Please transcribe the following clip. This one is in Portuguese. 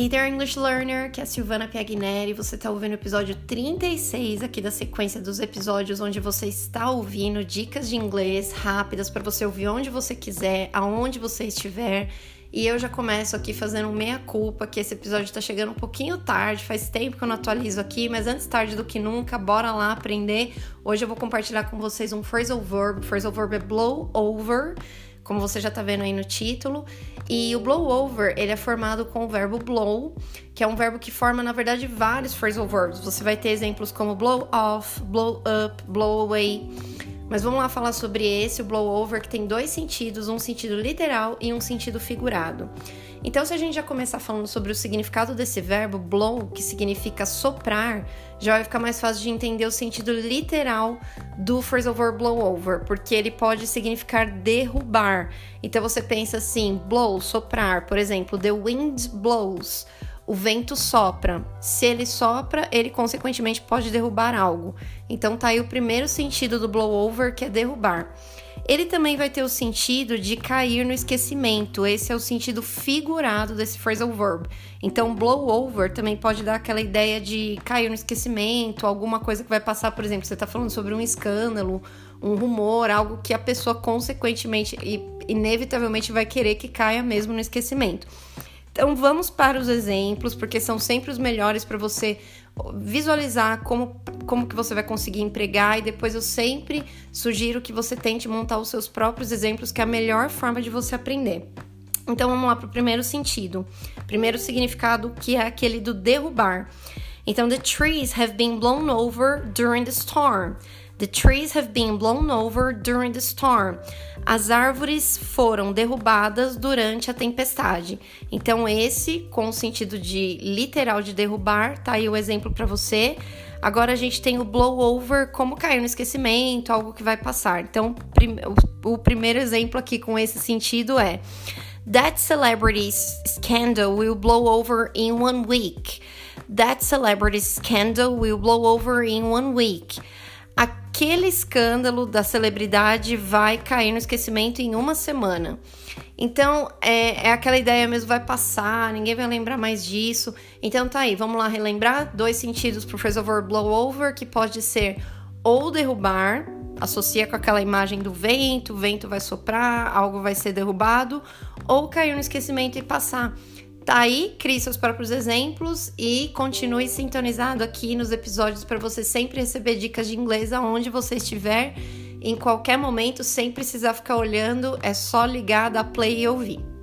Hey there, English Learner! Que é a Silvana Piagneri. Você está ouvindo o episódio 36 aqui da sequência dos episódios onde você está ouvindo dicas de inglês rápidas para você ouvir onde você quiser, aonde você estiver. E eu já começo aqui fazendo meia-culpa, que esse episódio está chegando um pouquinho tarde, faz tempo que eu não atualizo aqui, mas antes tarde do que nunca, bora lá aprender. Hoje eu vou compartilhar com vocês um phrasal verb. Phrasal verb é blow over como você já tá vendo aí no título. E o blow over, ele é formado com o verbo blow, que é um verbo que forma, na verdade, vários phrasal verbs. Você vai ter exemplos como blow off, blow up, blow away. Mas vamos lá falar sobre esse, o blow over, que tem dois sentidos, um sentido literal e um sentido figurado. Então, se a gente já começar falando sobre o significado desse verbo blow, que significa soprar, já vai ficar mais fácil de entender o sentido literal do phrasal verb blow over, porque ele pode significar derrubar. Então você pensa assim, blow, soprar, por exemplo, the wind blows. O vento sopra. Se ele sopra, ele consequentemente pode derrubar algo. Então tá aí o primeiro sentido do blow over, que é derrubar. Ele também vai ter o sentido de cair no esquecimento. Esse é o sentido figurado desse phrasal verb. Então, blow over também pode dar aquela ideia de cair no esquecimento, alguma coisa que vai passar, por exemplo, você está falando sobre um escândalo, um rumor, algo que a pessoa consequentemente e inevitavelmente vai querer que caia mesmo no esquecimento. Então vamos para os exemplos, porque são sempre os melhores para você visualizar como, como que você vai conseguir empregar e depois eu sempre sugiro que você tente montar os seus próprios exemplos, que é a melhor forma de você aprender. Então vamos lá para o primeiro sentido. Primeiro significado que é aquele do derrubar. Então, the trees have been blown over during the storm. The trees have been blown over during the storm. As árvores foram derrubadas durante a tempestade. Então, esse, com o sentido de literal de derrubar, tá aí o exemplo para você. Agora a gente tem o blow over, como cair no esquecimento, algo que vai passar. Então, o primeiro exemplo aqui com esse sentido é: That celebrity scandal will blow over in one week. That celebrity scandal will blow over in one week aquele escândalo da celebridade vai cair no esquecimento em uma semana. Então, é, é, aquela ideia mesmo, vai passar, ninguém vai lembrar mais disso. Então, tá aí, vamos lá relembrar dois sentidos pro phrasal verb blow over, que pode ser ou derrubar, associa com aquela imagem do vento, o vento vai soprar, algo vai ser derrubado, ou cair no esquecimento e passar. Tá aí, crie seus próprios exemplos e continue sintonizado aqui nos episódios para você sempre receber dicas de inglês aonde você estiver, em qualquer momento, sem precisar ficar olhando, é só ligar, dar play e ouvir.